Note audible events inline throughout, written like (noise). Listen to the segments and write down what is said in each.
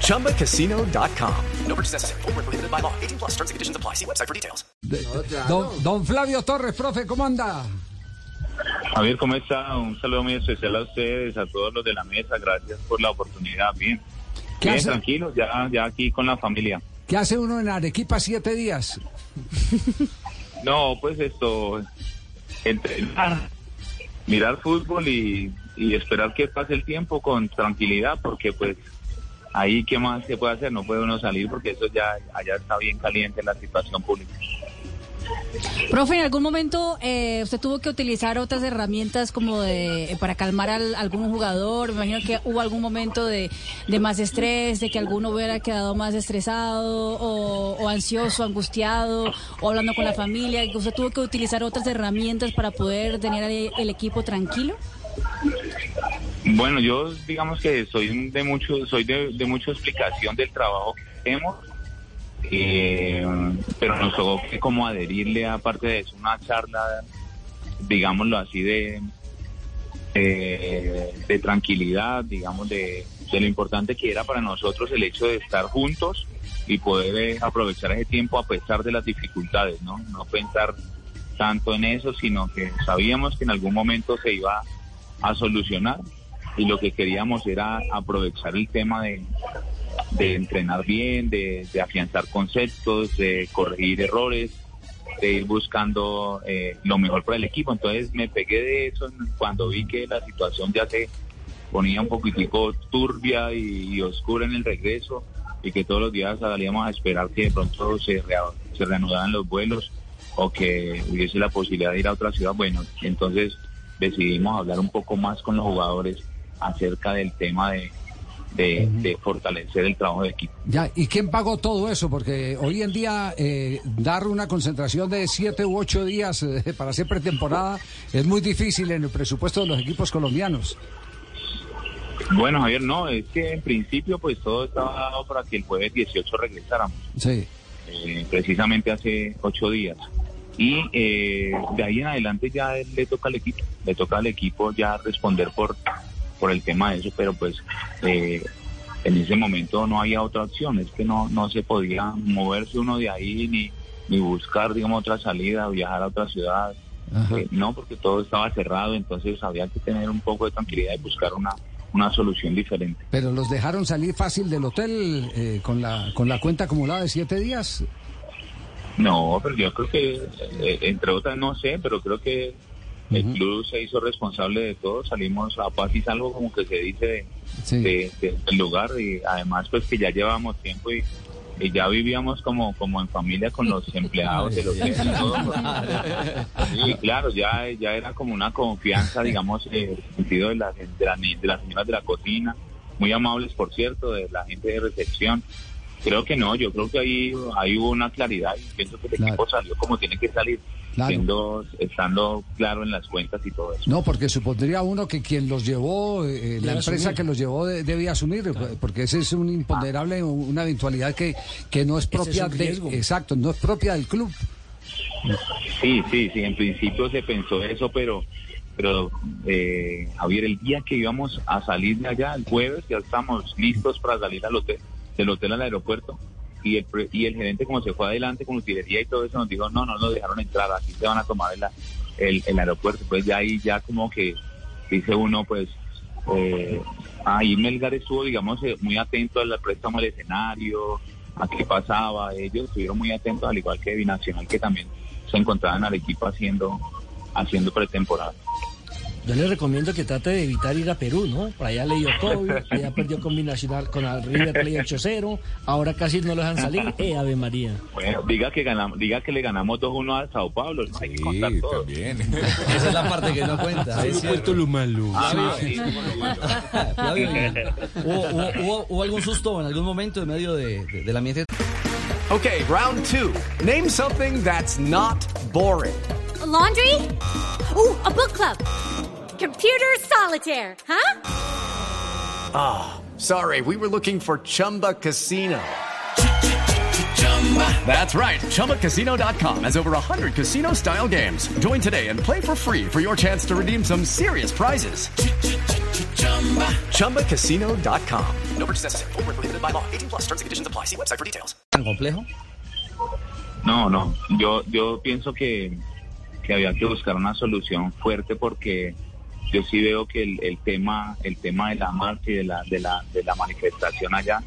ChumbaCasino.com. No purchase necessary. Full prohibited by law. 18 plus terms and conditions apply. See website for details. Don, don Flavio Torres, profe, ¿cómo anda? Javier, ¿cómo está? Un saludo muy especial a ustedes, a todos los de la mesa. Gracias por la oportunidad. Bien, ¿Qué bien, hace? tranquilos, ya, ya aquí con la familia. ¿Qué hace uno en Arequipa siete días? No, pues esto, entrenar, mirar fútbol y, y esperar que pase el tiempo con tranquilidad, porque pues ahí qué más se puede hacer, no puede uno salir porque eso ya allá está bien caliente la situación pública. Profe, en algún momento eh, usted tuvo que utilizar otras herramientas como de eh, para calmar a algún jugador. Me imagino que hubo algún momento de, más estrés, de que alguno hubiera quedado más estresado o, ansioso, angustiado, o hablando con la familia. ¿Usted tuvo que utilizar otras herramientas para poder tener el, el equipo tranquilo? Bueno, yo digamos que soy de mucho, soy de, mucha explicación del trabajo que hacemos, eh, pero nos tocó que como adherirle aparte de eso una charla, digámoslo así, de, de, tranquilidad, digamos, de, de lo importante que era para nosotros el hecho de estar juntos y poder eh, aprovechar ese tiempo a pesar de las dificultades, ¿no? No pensar tanto en eso, sino que sabíamos que en algún momento se iba a solucionar y lo que queríamos era aprovechar el tema de, de entrenar bien, de, afianzar conceptos, de corregir errores, de ir buscando eh, lo mejor para el equipo. Entonces me pegué de eso cuando vi que la situación ya se ponía un poquitico turbia y, oscura en el regreso y que todos los días salíamos a esperar que de pronto se reanudaran los vuelos o que hubiese la posibilidad de ir a otra ciudad. Bueno, entonces decidimos hablar un poco más con los jugadores acerca del tema de, de, de fortalecer el trabajo de equipo. Ya, ¿y quién pagó todo eso? Porque hoy en día eh, dar una concentración de siete u ocho días eh, para hacer pretemporada es muy difícil en el presupuesto de los equipos colombianos. Bueno, Javier, no, es que en principio pues todo estaba dado para que el jueves 18 regresáramos. Sí. eh, precisamente hace ocho días. Y eh, de ahí en adelante ya le toca al equipo, le toca al equipo ya responder por, por el tema de eso, pero pues eh, en ese momento no había otra opción, es que no, no se podía moverse uno de ahí ni, ni buscar, digamos, otra salida, viajar a otra ciudad. Eh, no, porque todo estaba cerrado, entonces había que tener un poco de tranquilidad y buscar una, una solución diferente. Pero los dejaron salir fácil del hotel eh, con la con la cuenta acumulada de siete días. No, pero yo creo que, eh, entre otras, no sé, pero creo que el club se hizo responsable de todo. Salimos a paz y salvo, como que se dice, de- Sí. de- de- del lugar. Y además, pues que ya llevábamos tiempo y, y ya vivíamos como, como en familia con los (laughs) empleados del hotel. y todo. Sí, claro, ya, ya era como una confianza, digamos, eh, en el sentido de, las de, ni- de las señoras de la cocina, muy amables, por cierto, de la gente de recepción. Creo que no, yo creo que ahí, ahí hubo una claridad y pienso que el Claro. equipo salió como tiene que salir, Claro. siendo, estando claro en las cuentas y todo eso. No, porque supondría uno que quien los llevó, eh, la empresa que los llevó de- debía asumir, eh, porque ese es un imponderable, una eventualidad que, que no es propia de, exacto, no es propia del club. Sí, sí, sí, en principio se pensó eso, pero, pero eh, Javier, el día que íbamos a salir de allá, el jueves, ya estamos listos para salir al hotel, del hotel al aeropuerto, y el, y el gerente como se fue adelante con utilería y todo eso, nos dijo, no, no nos dejaron entrar, así se van a tomar el, el, aeropuerto. Pues ya ahí ya como que dice uno, pues, eh, ahí Melgar estuvo, digamos, eh, muy atento al préstamo del escenario, a qué pasaba, ellos estuvieron muy atentos, al igual que Binacional, que también se encontraba en Arequipa haciendo, haciendo pretemporada. Yo le recomiendo que trate de evitar ir a Perú, ¿no? Por allá le dio COVID, (laughs) allá perdió con Binacional, con el River Plate 8-0, ahora casi no lo dejan salir. ¡Eh, Ave María! Bueno, diga que ganamos, diga que le ganamos 2-1 a Sao Paulo, hay que contar todo. (laughs) Esa es la parte que no cuenta. Es cierto. lo malo. Ah, sí, ¿hubo, hubo, algún susto en algún momento en medio de, de- del ambiente? Okay, round two. Name something that's not boring. A laundry? Ooh, a book club. Computer solitaire, huh? Ah, oh, sorry, we were looking for Chumba Casino. That's right. ChumbaCasino.com has over 100 casino style games. Join today and play for free for your chance to redeem some serious prizes. ChumbaCasino.com. No purchase necessary. Full prohibited by law. 18 plus terms and conditions apply. See website for details. ¿Tan complejo? No, no. Yo, yo pienso que, que había que buscar una solución fuerte porque yo sí veo que el, el tema el tema de la marcha y de la, de la, de la manifestación allá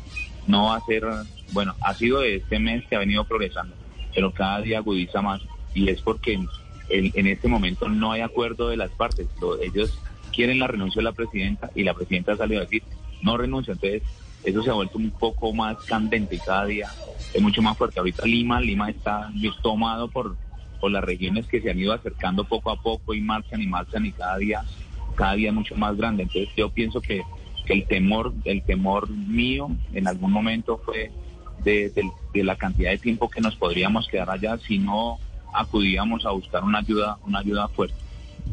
no va a ser bueno, ha sido de este mes que ha venido progresando, pero cada día agudiza más y es porque en, en este momento no hay acuerdo de las partes. Ellos quieren la renuncia de la presidenta y la presidenta ha salido a decir no renuncia. Entonces, eso se ha vuelto un poco más candente y cada día es mucho más fuerte. Ahorita Lima, Lima está tomado por, por las regiones que se han ido acercando poco a poco y marchan y marchan y cada día, cada día mucho más grande. Entonces, yo pienso que, que el temor, el temor mío en algún momento fue de, la cantidad de tiempo que nos podríamos quedar allá si no acudíamos a buscar una ayuda, una ayuda fuerte.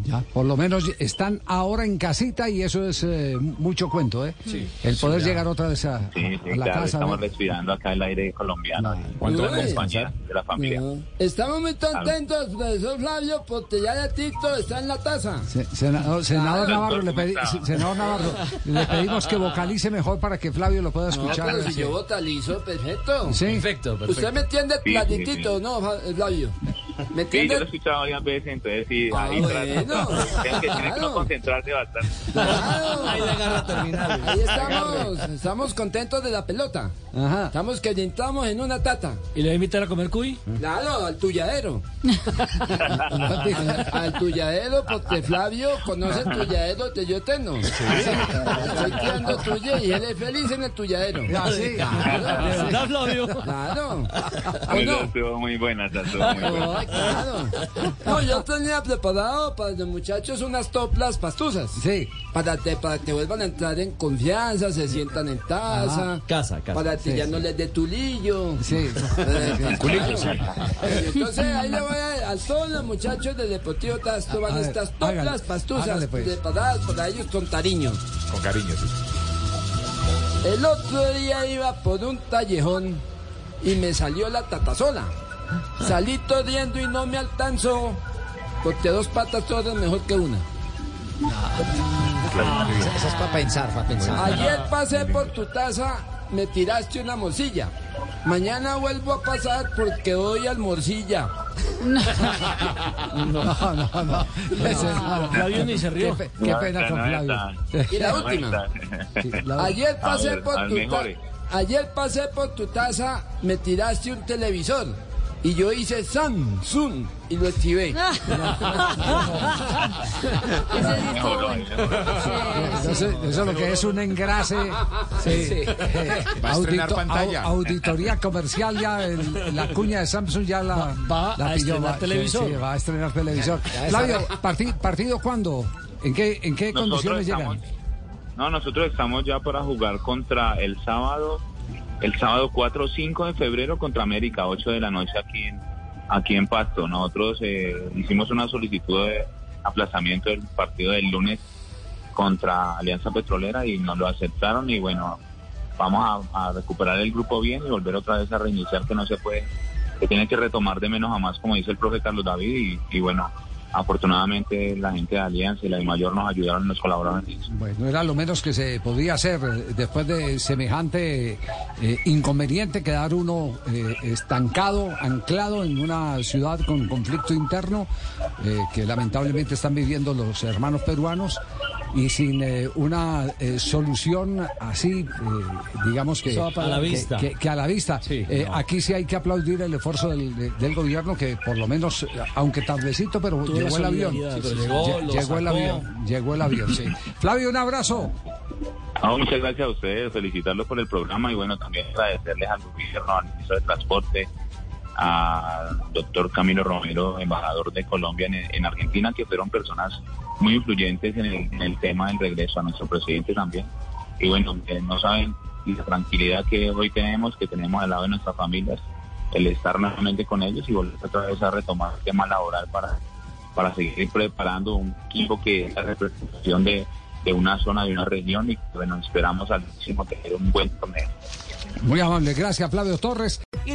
Ya, por lo menos están ahora en casita y eso es eh, mucho cuento, ¿eh? Sí, el poder llegar otra vez a, la casa. Estamos respirando acá el aire colombiano. ¿Cuánto de la familia. Estamos muy contentos, profesor Flavio, porque ya de Tito está en la taza. senador, Navarro, le senador Navarro, le pedimos que vocalice mejor para que Flavio lo pueda escuchar. No, pero si yo vocalizo, perfecto. Sí. Perfecto, perfecto. Usted me entiende platitito, ¿no, Flavio? ¿Me? Sí, yo lo he escuchado varias veces, entonces sí, ah, ahí bueno. (laughs) Tengo que, tiene que concentrarse bastante. Ahí la agarra terminal. Ahí estamos, estamos contentos de la pelota. Ajá. Estamos que entramos en una tata. ¿Y le voy a invitar a comer cuy? Claro, al tuyadero. (laughs) al tuyadero, porque Flavio conoce el tuyadero de yo eterno. Sí. Estoy tirando tuya y él es feliz en el tuyadero. Ah, sí. Claro. ¿De verdad, Flavio? Claro. ¿O no? Estuvo muy buena, estuvo muy (laughs) buena. Claro. No, yo tenía preparado para los muchachos unas toplas pastuzas. Sí. Para, para que vuelvan a entrar en confianza, se sientan en taza. Casa, casa. Para que ya no les dé tulillo. Sí. Eh, Entonces ahí le voy a, a todos los muchachos de Deportivo Tasto van estas toplas pastuzas pues. preparadas para ellos con cariño. Con cariño, sí. El otro día iba por un tallejón y me salió la tatasola. Salí todiendo y no me alcanzó porque dos patas todas mejor que una. eso es para pensar, para pensar. Ayer pasé por tu taza, me tiraste una morcilla. Mañana vuelvo a pasar porque voy al morcilla. No, no, no. no. Flavio ni se rió. Qué, pena con Flavio. Y la última. Ayer pasé por tu taza. Ayer pasé por tu taza, me tiraste un televisor. Y yo hice Samsung y lo activé. (laughs) eso, es lo que es un engrase. Sí. pantalla. auditoría comercial ya, la cuña de Samsung ya la, va a estrenar televisor. Sí, va a estrenar televisor. Flavio, ¿partido cuándo? ¿En qué, en qué condiciones llegan? No, nosotros estamos ya para jugar contra el sábado el sábado 4 o 5 de febrero contra América, 8 de la noche aquí en, aquí en Pasto. Nosotros eh, hicimos una solicitud de aplazamiento del partido del lunes contra Alianza Petrolera y nos lo aceptaron y bueno, vamos a, recuperar el grupo bien y volver otra vez a reiniciar que no se puede, que tiene que retomar de menos a más como dice el profe Carlos David y bueno, afortunadamente la gente de Alianza y la de Mayor nos ayudaron, nos colaboraron en eso. Bueno, era lo menos que se podía hacer eh, después de semejante eh, inconveniente, quedar uno eh, estancado, anclado en una ciudad con conflicto interno que lamentablemente están viviendo los hermanos peruanos y sin una solución así, digamos que a la vista. Que, a la vista. Aquí sí hay que aplaudir el esfuerzo del, del, gobierno que por lo menos, aunque tardecito, pero llegó el avión. llegó, el avión. Llegó el avión, sí. Flavio, un abrazo. muchas gracias a ustedes, felicitarlos por el programa y bueno, también agradecerles al gobierno, al ministro de Transporte, al doctor Camilo Romero, embajador de Colombia en, Argentina, que fueron personas muy influyentes en el, tema del regreso a nuestro presidente también. Y bueno, no saben la tranquilidad que hoy tenemos, que tenemos al lado de nuestras familias el estar nuevamente con ellos y volver otra vez a retomar el tema laboral para, para seguir preparando un equipo que es la representación de, de una zona, de una región y bueno, esperamos al máximo tener un buen torneo. Muy amable, gracias Flavio Torres.